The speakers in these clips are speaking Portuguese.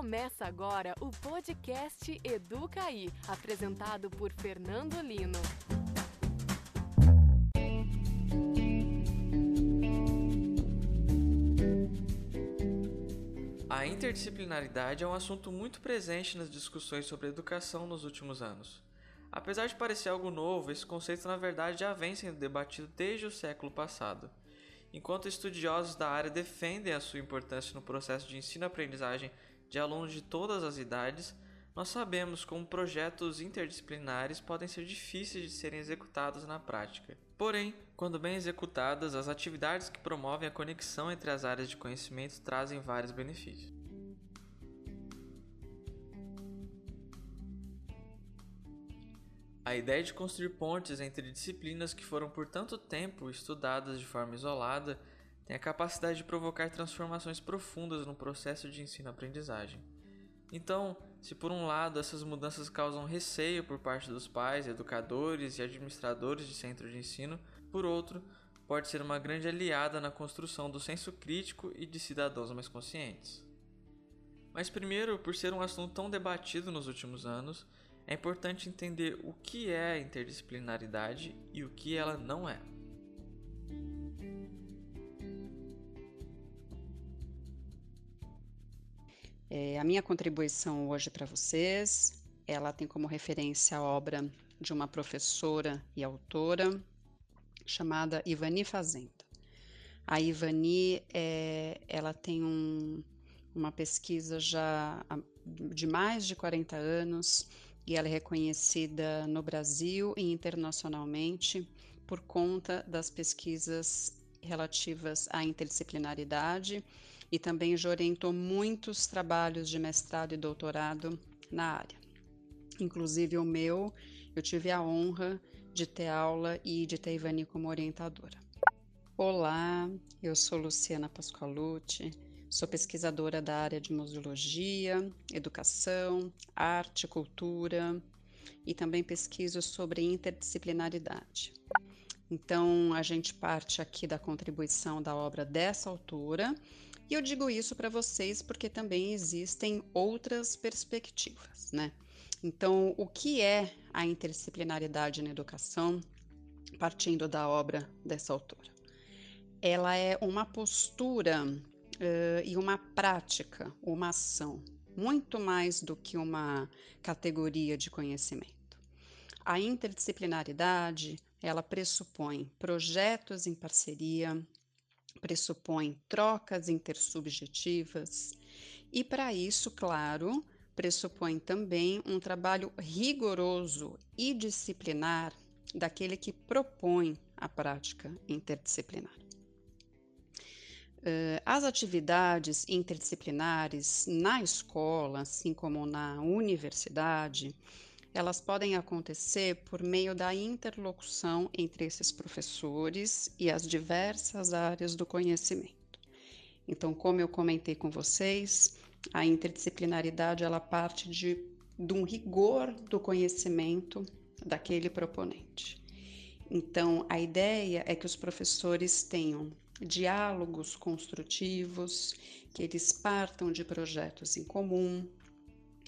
Começa agora o podcast Educaí, apresentado por Fernando Lino. A interdisciplinaridade é um assunto muito presente nas discussões sobre educação nos últimos anos. Apesar de parecer algo novo, esse conceito na verdade já vem sendo debatido desde o século passado. Enquanto estudiosos da área defendem a sua importância no processo de ensino-aprendizagem de alunos de todas as idades, nós sabemos como projetos interdisciplinares podem ser difíceis de serem executados na prática. Porém, quando bem executadas, as atividades que promovem a conexão entre as áreas de conhecimento trazem vários benefícios. A ideia de construir pontes entre disciplinas que foram por tanto tempo estudadas de forma isolada tem a capacidade de provocar transformações profundas no processo de ensino-aprendizagem. Então, se por um lado essas mudanças causam receio por parte dos pais, educadores e administradores de centro de ensino, por outro, pode ser uma grande aliada na construção do senso crítico e de cidadãos mais conscientes. Mas primeiro, por ser um assunto tão debatido nos últimos anos, é importante entender o que é a interdisciplinaridade e o que ela não é. É a minha contribuição hoje para vocês, ela tem como referência a obra de uma professora e autora chamada Ivani Fazenda. A Ivani, é, ela tem um, uma pesquisa já de mais de 40 anos e ela é reconhecida no Brasil e internacionalmente por conta das pesquisas relativas à interdisciplinaridade e também já orientou muitos trabalhos de mestrado e doutorado na área. Inclusive o meu, eu tive a honra de ter aula e de ter Ivani como orientadora. Olá, eu sou Luciana Pascoalucci, Sou pesquisadora da área de museologia, educação, arte, cultura e também pesquiso sobre interdisciplinaridade. Então, a gente parte aqui da contribuição da obra dessa autora, e eu digo isso para vocês porque também existem outras perspectivas, né? Então, o que é a interdisciplinaridade na educação, partindo da obra dessa autora? Ela é uma postura uh, e uma prática, uma ação, muito mais do que uma categoria de conhecimento. A interdisciplinaridade, ela pressupõe projetos em parceria, pressupõe trocas intersubjetivas e para isso, claro, pressupõe também um trabalho rigoroso e disciplinar daquele que propõe a prática interdisciplinar. Uh, as atividades interdisciplinares na escola, assim como na universidade, elas podem acontecer por meio da interlocução entre esses professores e as diversas áreas do conhecimento. Então, como eu comentei com vocês, a interdisciplinaridade ela parte de, de um rigor do conhecimento daquele proponente. Então, a ideia é que os professores tenham diálogos construtivos, que eles partam de projetos em comum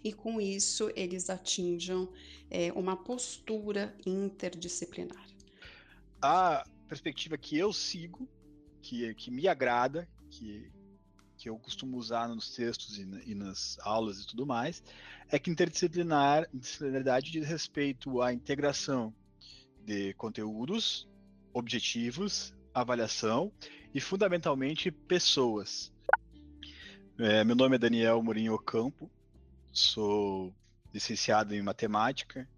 e com isso eles atinjam é, uma postura interdisciplinar. A perspectiva que eu sigo, que, que me agrada, que, que eu costumo usar nos textos e, e nas aulas e tudo mais, é que interdisciplinar, disciplinaridade diz respeito à integração de conteúdos, objetivos, avaliação e, fundamentalmente, pessoas. É, meu nome é Daniel Mourinho Ocampo, sou licenciado em matemática,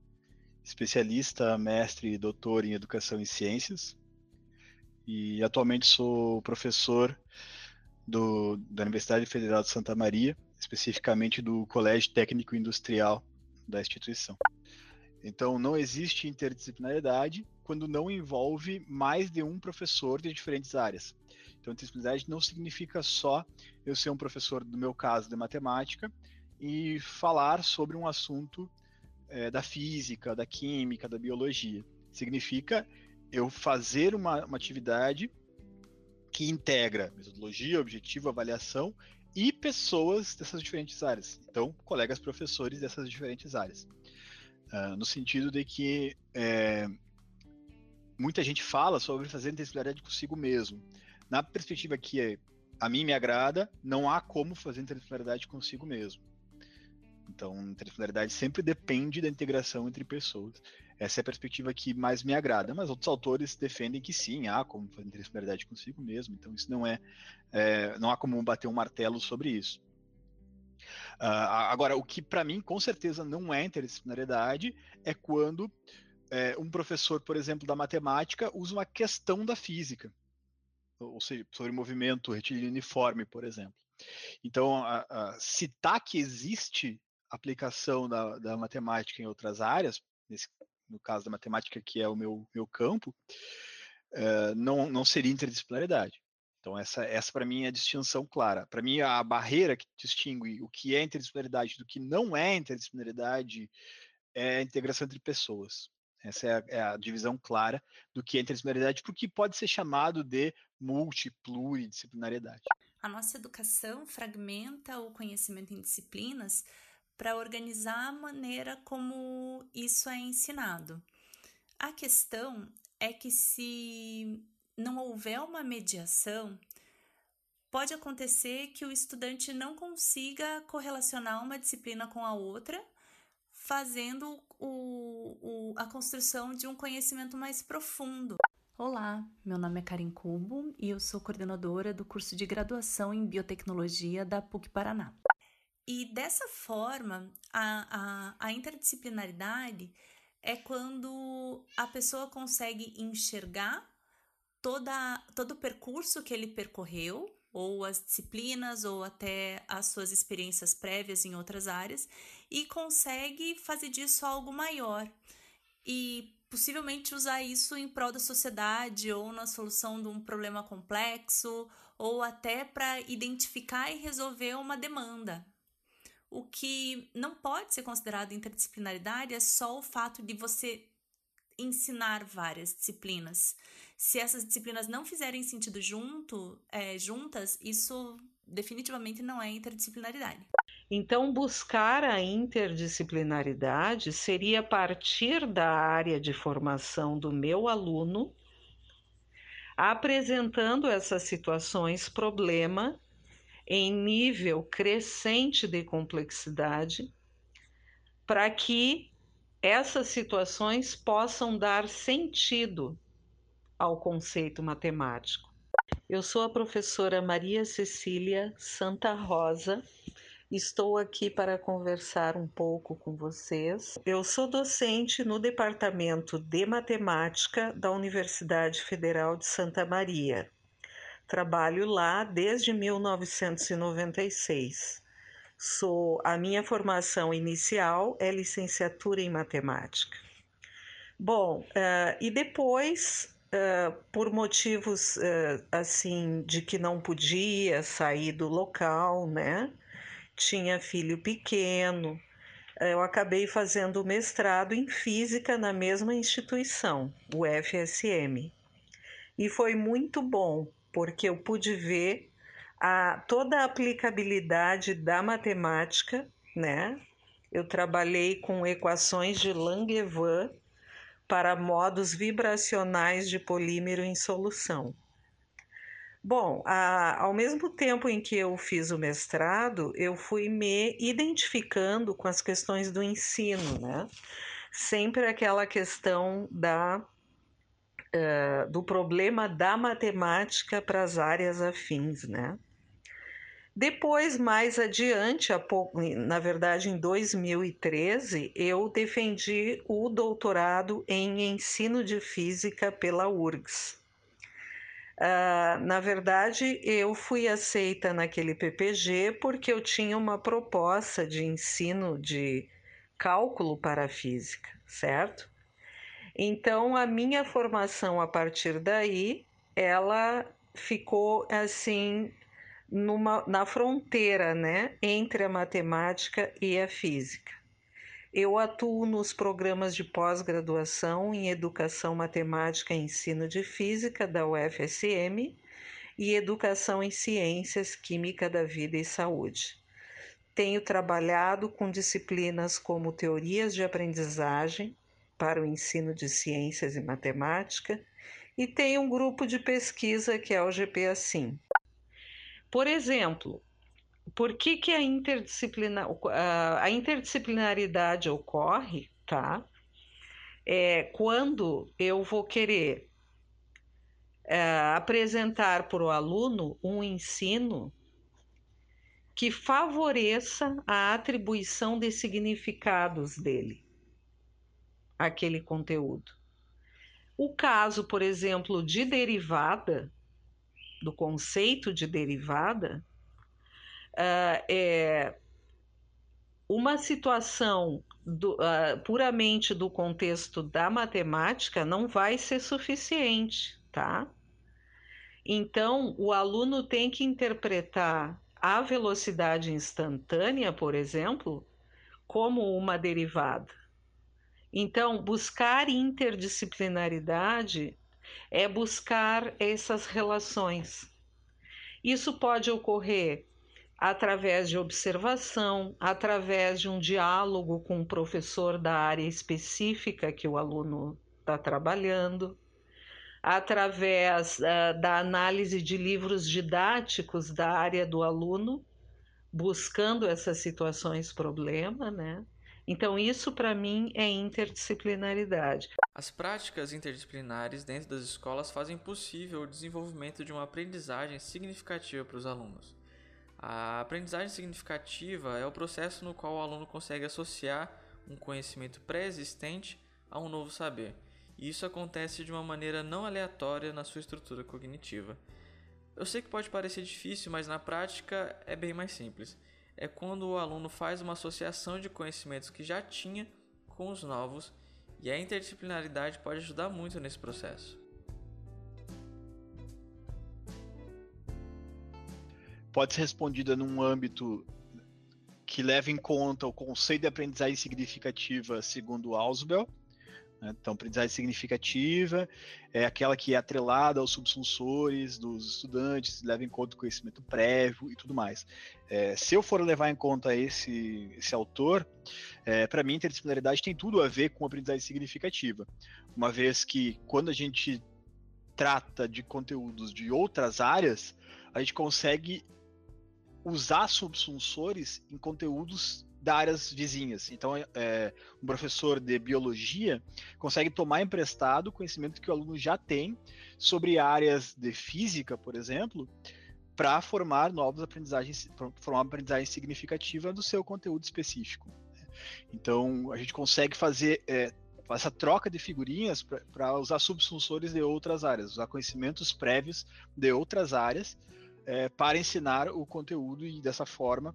especialista, mestre e doutor em educação e ciências, e atualmente sou professor do, da Universidade Federal de Santa Maria, especificamente do Colégio Técnico Industrial da instituição. Então, não existe interdisciplinaridade quando não envolve mais de um professor de diferentes áreas. Então, interdisciplinaridade não significa só eu ser um professor, no meu caso, de matemática, e falar sobre um assunto é, da física, da química, da biologia. Significa eu fazer uma, uma atividade que integra metodologia, objetivo, avaliação e pessoas dessas diferentes áreas. Então, colegas professores dessas diferentes áreas. Uh, no sentido de que é, muita gente fala sobre fazer interdisciplinaridade consigo mesmo. Na perspectiva que a mim me agrada, não há como fazer interdisciplinaridade consigo mesmo. Então, interdisciplinaridade sempre depende da integração entre pessoas. Essa é a perspectiva que mais me agrada, mas outros autores defendem que sim, há como fazer interdisciplinaridade consigo mesmo. Então, isso não é, é não há como bater um martelo sobre isso. Uh, agora, o que para mim com certeza não é interdisciplinaridade é quando é, um professor, por exemplo, da matemática usa uma questão da física, ou seja, sobre movimento retilíneo uniforme, por exemplo. Então, a, a, citar que existe aplicação da, da, matemática em outras áreas, nesse, no caso da matemática, que é o meu, meu campo, é, não, não seria interdisciplinaridade. Então, essa, essa para mim é a distinção clara. Para mim, a barreira que distingue o que é interdisciplinaridade do que não é interdisciplinaridade é a integração entre pessoas. Essa é a, é a divisão clara do que é interdisciplinaridade, porque pode ser chamado de multipluridisciplinariedade. A nossa educação fragmenta o conhecimento em disciplinas para organizar a maneira como isso é ensinado. A questão é que se não houver uma mediação, pode acontecer que o estudante não consiga correlacionar uma disciplina com a outra fazendo o, o, a construção de um conhecimento mais profundo. Olá, meu nome é Karin Cubo e eu sou coordenadora do curso de graduação em biotecnologia da PUC Paraná. E dessa forma, a, a, a interdisciplinaridade é quando a pessoa consegue enxergar toda, todo o percurso que ele percorreu ou as disciplinas, ou até as suas experiências prévias em outras áreas, e consegue fazer disso algo maior. E possivelmente usar isso em prol da sociedade ou na solução de um problema complexo, ou até para identificar e resolver uma demanda. O que não pode ser considerado interdisciplinaridade é só o fato de você ensinar várias disciplinas. Se essas disciplinas não fizerem sentido junto, é, juntas, isso definitivamente não é interdisciplinaridade. Então, buscar a interdisciplinaridade seria partir da área de formação do meu aluno, apresentando essas situações problema em nível crescente de complexidade, para que essas situações possam dar sentido ao conceito matemático. Eu sou a professora Maria Cecília Santa Rosa. Estou aqui para conversar um pouco com vocês. Eu sou docente no Departamento de Matemática da Universidade Federal de Santa Maria. Trabalho lá desde 1996. Sou a minha formação inicial é licenciatura em matemática. Bom, uh, e depois, uh, por motivos uh, assim de que não podia sair do local, né? Tinha filho pequeno, eu acabei fazendo mestrado em física na mesma instituição, o FSM. E foi muito bom, porque eu pude ver a, toda a aplicabilidade da matemática, né? Eu trabalhei com equações de Langevin para modos vibracionais de polímero em solução. Bom, a, ao mesmo tempo em que eu fiz o mestrado, eu fui me identificando com as questões do ensino, né? Sempre aquela questão da uh, do problema da matemática para as áreas afins, né? Depois, mais adiante, pouco, na verdade em 2013, eu defendi o doutorado em ensino de física pela URGS. Uh, na verdade, eu fui aceita naquele PPG porque eu tinha uma proposta de ensino de cálculo para a física, certo? Então, a minha formação a partir daí, ela ficou assim numa, na fronteira, né, entre a matemática e a física. Eu atuo nos programas de pós-graduação em Educação Matemática e Ensino de Física da UFSM e educação em ciências, química da vida e saúde. Tenho trabalhado com disciplinas como teorias de aprendizagem para o ensino de ciências e matemática e tenho um grupo de pesquisa que é o GP Assim. Por exemplo, por que, que a, a interdisciplinaridade ocorre, tá? É, quando eu vou querer é, apresentar para o aluno um ensino que favoreça a atribuição de significados dele, aquele conteúdo. O caso, por exemplo, de derivada, do conceito de derivada, uh, é uma situação do, uh, puramente do contexto da matemática não vai ser suficiente, tá? Então, o aluno tem que interpretar a velocidade instantânea, por exemplo, como uma derivada. Então, buscar interdisciplinaridade é buscar essas relações. Isso pode ocorrer através de observação, através de um diálogo com o professor da área específica que o aluno está trabalhando, através uh, da análise de livros didáticos da área do aluno, buscando essas situações problema, né? Então, isso para mim é interdisciplinaridade. As práticas interdisciplinares dentro das escolas fazem possível o desenvolvimento de uma aprendizagem significativa para os alunos. A aprendizagem significativa é o processo no qual o aluno consegue associar um conhecimento pré-existente a um novo saber e isso acontece de uma maneira não aleatória na sua estrutura cognitiva. Eu sei que pode parecer difícil, mas na prática é bem mais simples. É quando o aluno faz uma associação de conhecimentos que já tinha com os novos, e a interdisciplinaridade pode ajudar muito nesse processo. Pode ser respondida num âmbito que leva em conta o conceito de aprendizagem significativa segundo Ausubel, né? Então, aprendizagem significativa é aquela que é atrelada aos subsunsores dos estudantes, leva em conta o conhecimento prévio e tudo mais. É, se eu for levar em conta esse, esse autor, é, para mim, interdisciplinaridade tem tudo a ver com aprendizagem significativa, uma vez que quando a gente trata de conteúdos de outras áreas, a gente consegue usar subsunsores em conteúdos da áreas vizinhas. Então, é, um professor de biologia consegue tomar emprestado conhecimento que o aluno já tem sobre áreas de física, por exemplo, para formar novas aprendizagens, formar uma aprendizagem significativa do seu conteúdo específico. Né? Então, a gente consegue fazer é, essa troca de figurinhas para usar subsunsores de outras áreas, usar conhecimentos prévios de outras áreas é, para ensinar o conteúdo e dessa forma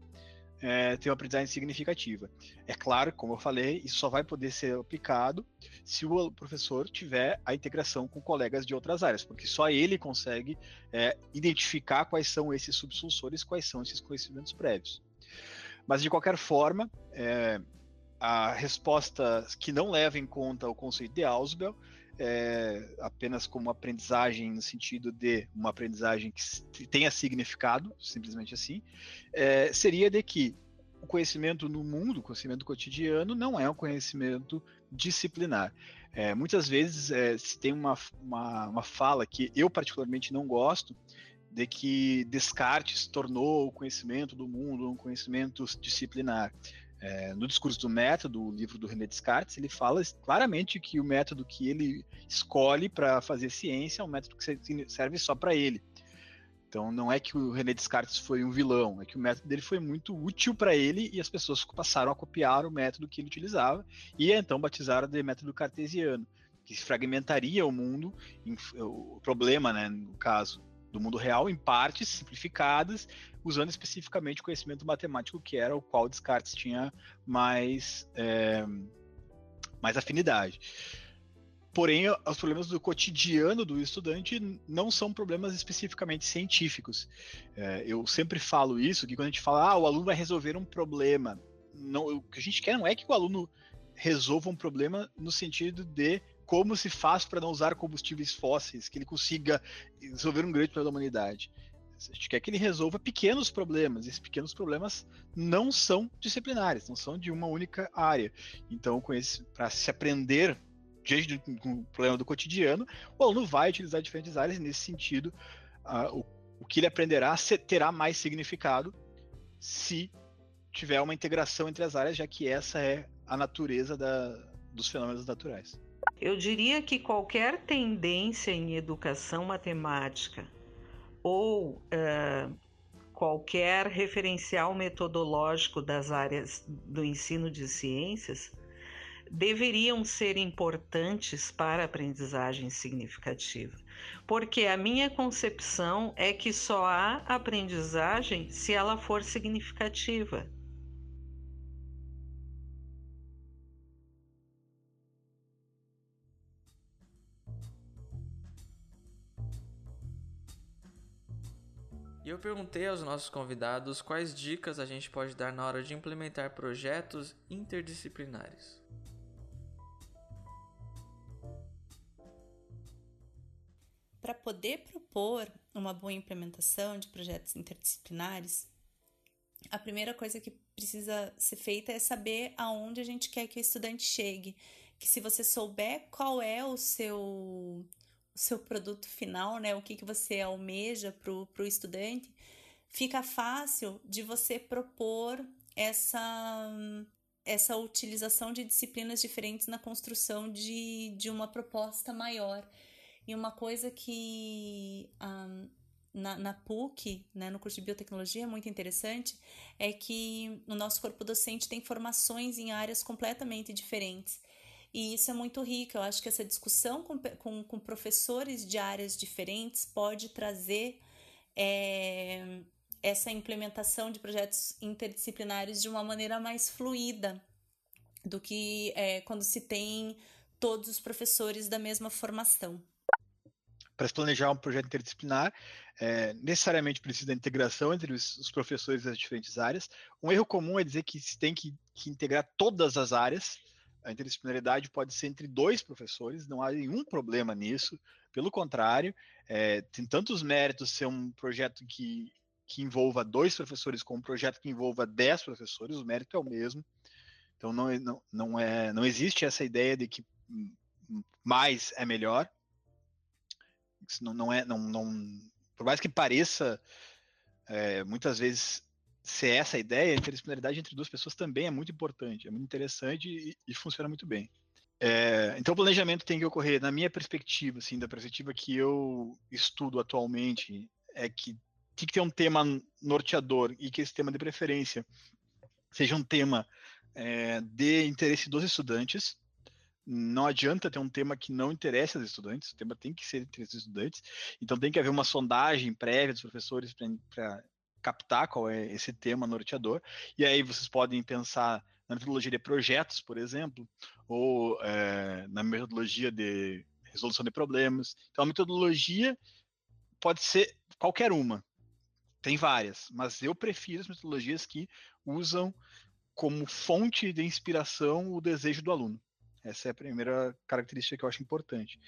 é, ter uma aprendizagem significativa. É claro, como eu falei, isso só vai poder ser aplicado se o professor tiver a integração com colegas de outras áreas, porque só ele consegue é, identificar quais são esses subsunsores, quais são esses conhecimentos prévios. Mas, de qualquer forma, é, a resposta que não leva em conta o conceito de Ausubel é, apenas como aprendizagem no sentido de uma aprendizagem que tenha significado, simplesmente assim, é, seria de que o conhecimento no mundo, o conhecimento cotidiano, não é um conhecimento disciplinar. É, muitas vezes é, se tem uma, uma, uma fala que eu particularmente não gosto, de que Descartes tornou o conhecimento do mundo um conhecimento disciplinar. É, no discurso do método, o livro do René Descartes, ele fala claramente que o método que ele escolhe para fazer ciência é um método que serve só para ele. Então não é que o René Descartes foi um vilão, é que o método dele foi muito útil para ele e as pessoas passaram a copiar o método que ele utilizava e então batizaram de método cartesiano, que fragmentaria o mundo, o problema, né, no caso do mundo real, em partes simplificadas usando especificamente o conhecimento matemático que era o qual Descartes tinha mais, é, mais afinidade. Porém, os problemas do cotidiano do estudante não são problemas especificamente científicos. É, eu sempre falo isso, que quando a gente fala, ah, o aluno vai resolver um problema, não, o que a gente quer não é que o aluno resolva um problema no sentido de como se faz para não usar combustíveis fósseis, que ele consiga resolver um grande problema da humanidade. A gente quer que ele resolva pequenos problemas. Esses pequenos problemas não são disciplinares, não são de uma única área. Então, para se aprender diante do problema do cotidiano, o aluno vai utilizar diferentes áreas e, nesse sentido, uh, o, o que ele aprenderá terá mais significado se tiver uma integração entre as áreas, já que essa é a natureza da, dos fenômenos naturais. Eu diria que qualquer tendência em educação matemática ou uh, qualquer referencial metodológico das áreas do ensino de ciências deveriam ser importantes para a aprendizagem significativa, porque a minha concepção é que só há aprendizagem se ela for significativa. E eu perguntei aos nossos convidados quais dicas a gente pode dar na hora de implementar projetos interdisciplinares. Para poder propor uma boa implementação de projetos interdisciplinares, a primeira coisa que precisa ser feita é saber aonde a gente quer que o estudante chegue. Que se você souber qual é o seu seu produto final, né? O que, que você almeja para o estudante, fica fácil de você propor essa, essa utilização de disciplinas diferentes na construção de, de uma proposta maior. E uma coisa que na, na, PUC, né, no curso de biotecnologia, é muito interessante, é que o nosso corpo docente tem formações em áreas completamente diferentes. E isso é muito rico. Eu acho que essa discussão com, com, com professores de áreas diferentes pode trazer é, essa implementação de projetos interdisciplinares de uma maneira mais fluida do que é, quando se tem todos os professores da mesma formação. Para se planejar um projeto interdisciplinar, é, necessariamente precisa da integração entre os, os, professores das diferentes áreas. Um erro comum é dizer que se tem que, que integrar todas as áreas, a interdisciplinaridade pode ser entre dois professores, não há nenhum problema nisso. Pelo contrário, é, tem tantos méritos ser um projeto que, que envolva dois professores com um projeto que envolva dez professores, o mérito é o mesmo. Então não, não, não, é, não existe essa ideia de que mais é melhor. Isso não, não é, não, não, por mais que pareça, é, muitas vezes ser essa a ideia, a interdisciplinaridade entre duas pessoas também é muito importante, é muito interessante e, e funciona muito bem. É, então, o planejamento tem que ocorrer, na minha perspectiva, assim, da perspectiva que eu estudo atualmente, é que tem que ter um tema norteador e que esse tema de preferência seja um tema é, de interesse dos estudantes. Não adianta ter um tema que não interessa aos estudantes, o tema tem que ser entre os estudantes. Então, tem que haver uma sondagem prévia dos professores para captar qual é esse tema norteador. E aí vocês podem pensar na metodologia de projetos, por exemplo, ou é, na metodologia de resolução de problemas. Então, a metodologia pode ser qualquer uma. Tem várias, mas eu prefiro as metodologias que usam como fonte de inspiração o desejo do aluno. Essa é a primeira característica que eu acho importante.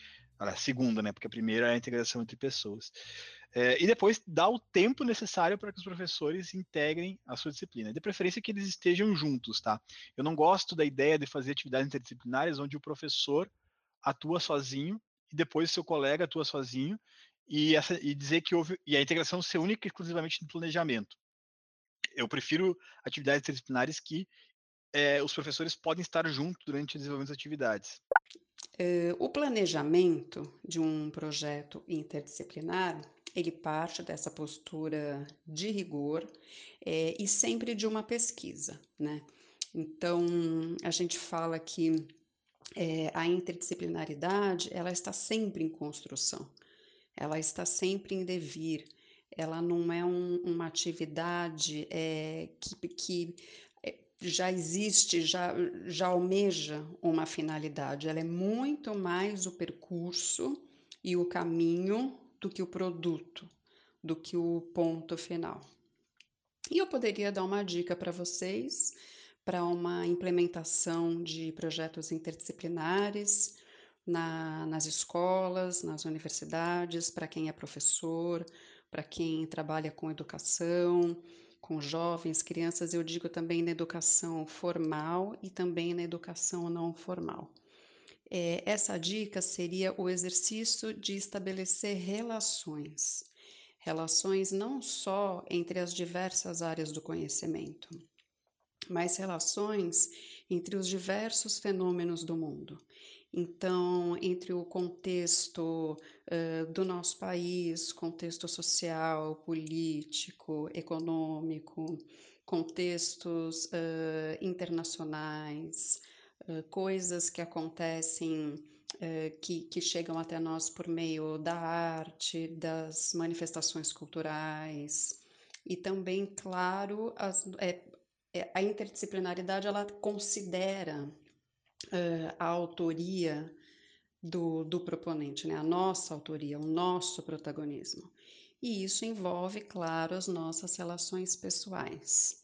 A segunda, né? Porque a primeira é a integração entre pessoas. É, e depois dá o tempo necessário para que os professores integrem a sua disciplina. De preferência que eles estejam juntos, tá? Eu não gosto da ideia de fazer atividades interdisciplinares onde o professor atua sozinho e depois o seu colega atua sozinho e, essa, e dizer que houve e a integração ser única e exclusivamente no planejamento. Eu prefiro atividades interdisciplinares que é, os professores podem estar juntos durante o desenvolvimento das atividades. Uh, o planejamento de um projeto interdisciplinar ele parte dessa postura de rigor é, e sempre de uma pesquisa, né? Então, a gente fala que é, a interdisciplinaridade, ela está sempre em construção, ela está sempre em devir, ela não é um, uma atividade é, que, que já existe, já, já almeja uma finalidade, ela é muito mais o percurso e o caminho do que o produto, do que o ponto final. E eu poderia dar uma dica para vocês para uma implementação de projetos interdisciplinares, na, nas escolas, nas universidades, para quem é professor, para quem trabalha com educação, com jovens, crianças, eu digo também na educação formal e também na educação não formal. É, essa dica seria o exercício de estabelecer relações. Relações não só entre as diversas áreas do conhecimento, mas relações entre os diversos fenômenos do mundo. Então, entre o contexto uh, do nosso país, contexto social, político, econômico, contextos uh, internacionais, uh, coisas que acontecem, que, que chegam até nós por meio da arte, das manifestações culturais, e também, claro, as, é, é, a interdisciplinaridade ela considera uh, a autoria do, do proponente, né? a nossa autoria, o nosso protagonismo. E isso envolve, claro, as nossas relações pessoais.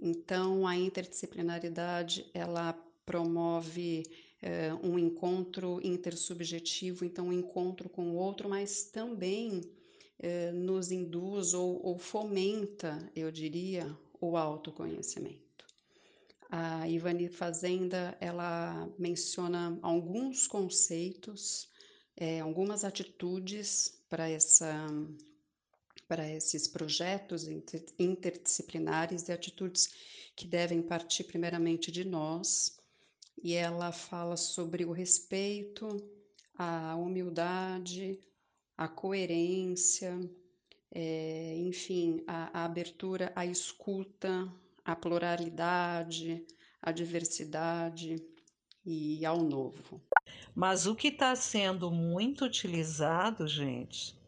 Então, a interdisciplinaridade ela promove um encontro intersubjetivo, então um encontro com o outro, mas também nos induz ou, ou fomenta, eu diria, o autoconhecimento. A Ivani Fazenda ela menciona alguns conceitos, é, algumas atitudes para essa para esses projetos interdisciplinares e atitudes que devem partir primeiramente de nós. E ela fala sobre o respeito, a humildade, a coerência, é, enfim, a, a abertura à escuta, à pluralidade, à diversidade e ao novo. Mas o que está sendo muito utilizado, gente,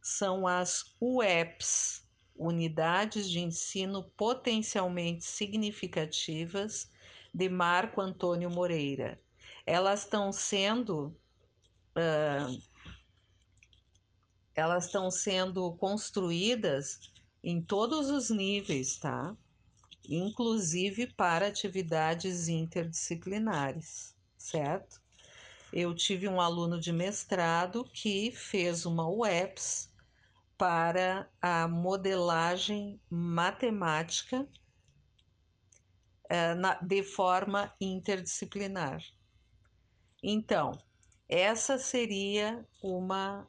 são as UEPs, Unidades de Ensino Potencialmente Significativas, de Marco Antônio Moreira. Elas estão sendo. Uh, elas estão sendo construídas em todos os níveis, tá? Inclusive para atividades interdisciplinares, certo? Eu tive um aluno de mestrado que fez uma UEPS para a modelagem matemática uh, de forma interdisciplinar. Então, essa seria uma,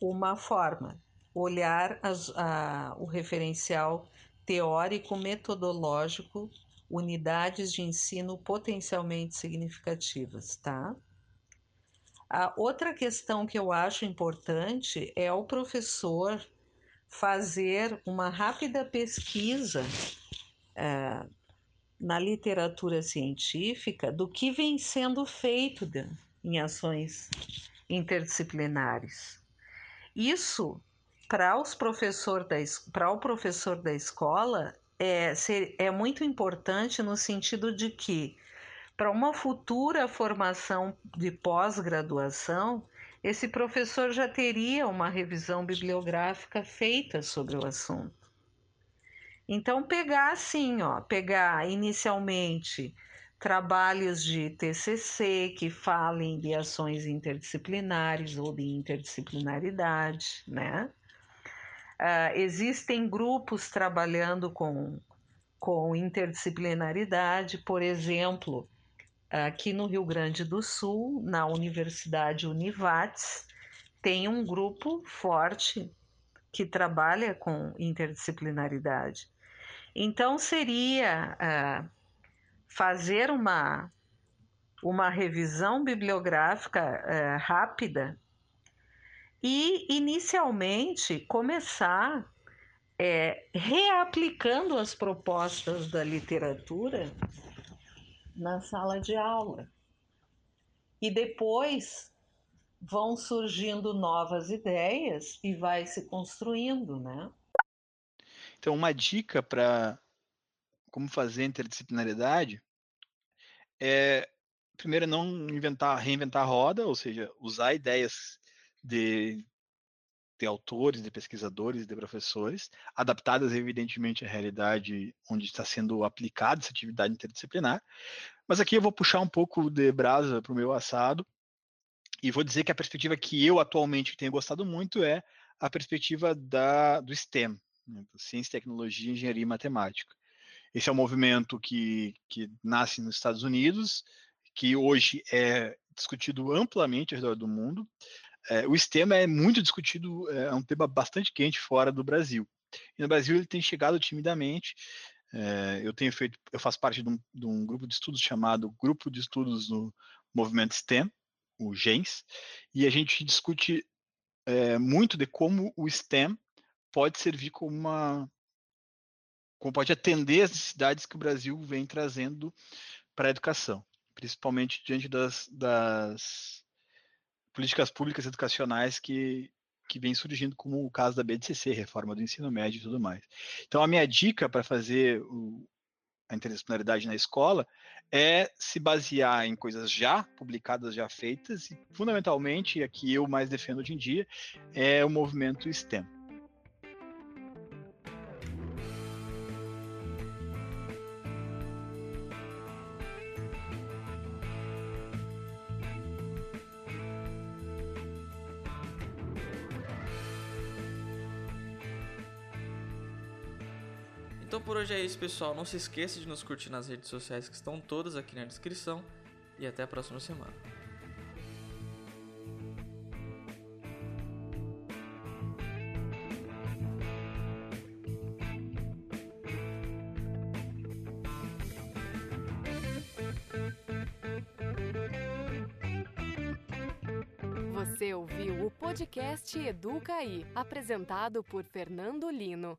uma forma, olhar as, a, o referencial teórico-metodológico, unidades de ensino potencialmente significativas, tá? A outra questão que eu acho importante é o professor fazer uma rápida pesquisa é, na literatura científica do que vem sendo feito de, em ações interdisciplinares. Isso para os professor da para o professor da escola é, ser, é muito importante no sentido de que para uma futura formação de pós-graduação esse professor já teria uma revisão bibliográfica feita sobre o assunto. Então pegar assim, ó, pegar inicialmente trabalhos de TCC que falem de ações interdisciplinares ou de interdisciplinaridade, né? Uh, existem grupos trabalhando com, com interdisciplinaridade, por exemplo, aqui no Rio Grande do Sul, na Universidade Univates, tem um grupo forte que trabalha com interdisciplinaridade. Então, seria uh, fazer uma, uma revisão bibliográfica uh, rápida e inicialmente começar é, reaplicando as propostas da literatura na sala de aula. E depois vão surgindo novas ideias e vai se construindo, né? Então, uma dica para como fazer interdisciplinaridade é primeiro não inventar, reinventar a roda, ou seja, usar ideias de, de autores, de pesquisadores, de professores, adaptadas evidentemente à realidade onde está sendo aplicada essa atividade interdisciplinar. Mas aqui eu vou puxar um pouco de brasa para o meu assado e vou dizer que a perspectiva que eu atualmente tenho gostado muito é a perspectiva da, do STEM, né, Ciência, Tecnologia, Engenharia e Matemática. Esse é um movimento que, que nasce nos Estados Unidos, que hoje é discutido amplamente ao redor do mundo. É, o STEM é muito discutido, é, é um tema bastante quente fora do Brasil. E no Brasil ele tem chegado timidamente. É, eu tenho feito, eu faço parte de um, de um, grupo de estudos chamado Grupo de Estudos no Movimento STEM, o GENS, e a gente discute é, muito de como o STEM pode servir como uma como pode atender as necessidades que o Brasil vem trazendo para a educação, principalmente diante das, das políticas públicas educacionais que, que vem surgindo, como o caso da BDCC, reforma do ensino médio e tudo mais. Então, a minha dica para fazer o, a interdisciplinaridade na escola é se basear em coisas já publicadas, já feitas, e fundamentalmente, a que eu mais defendo hoje em dia, é o movimento STEM. Então por hoje é isso, pessoal. Não se esqueça de nos curtir nas redes sociais que estão todas aqui na descrição. E até a próxima semana. Você ouviu o podcast Educaí, apresentado por Fernando Lino.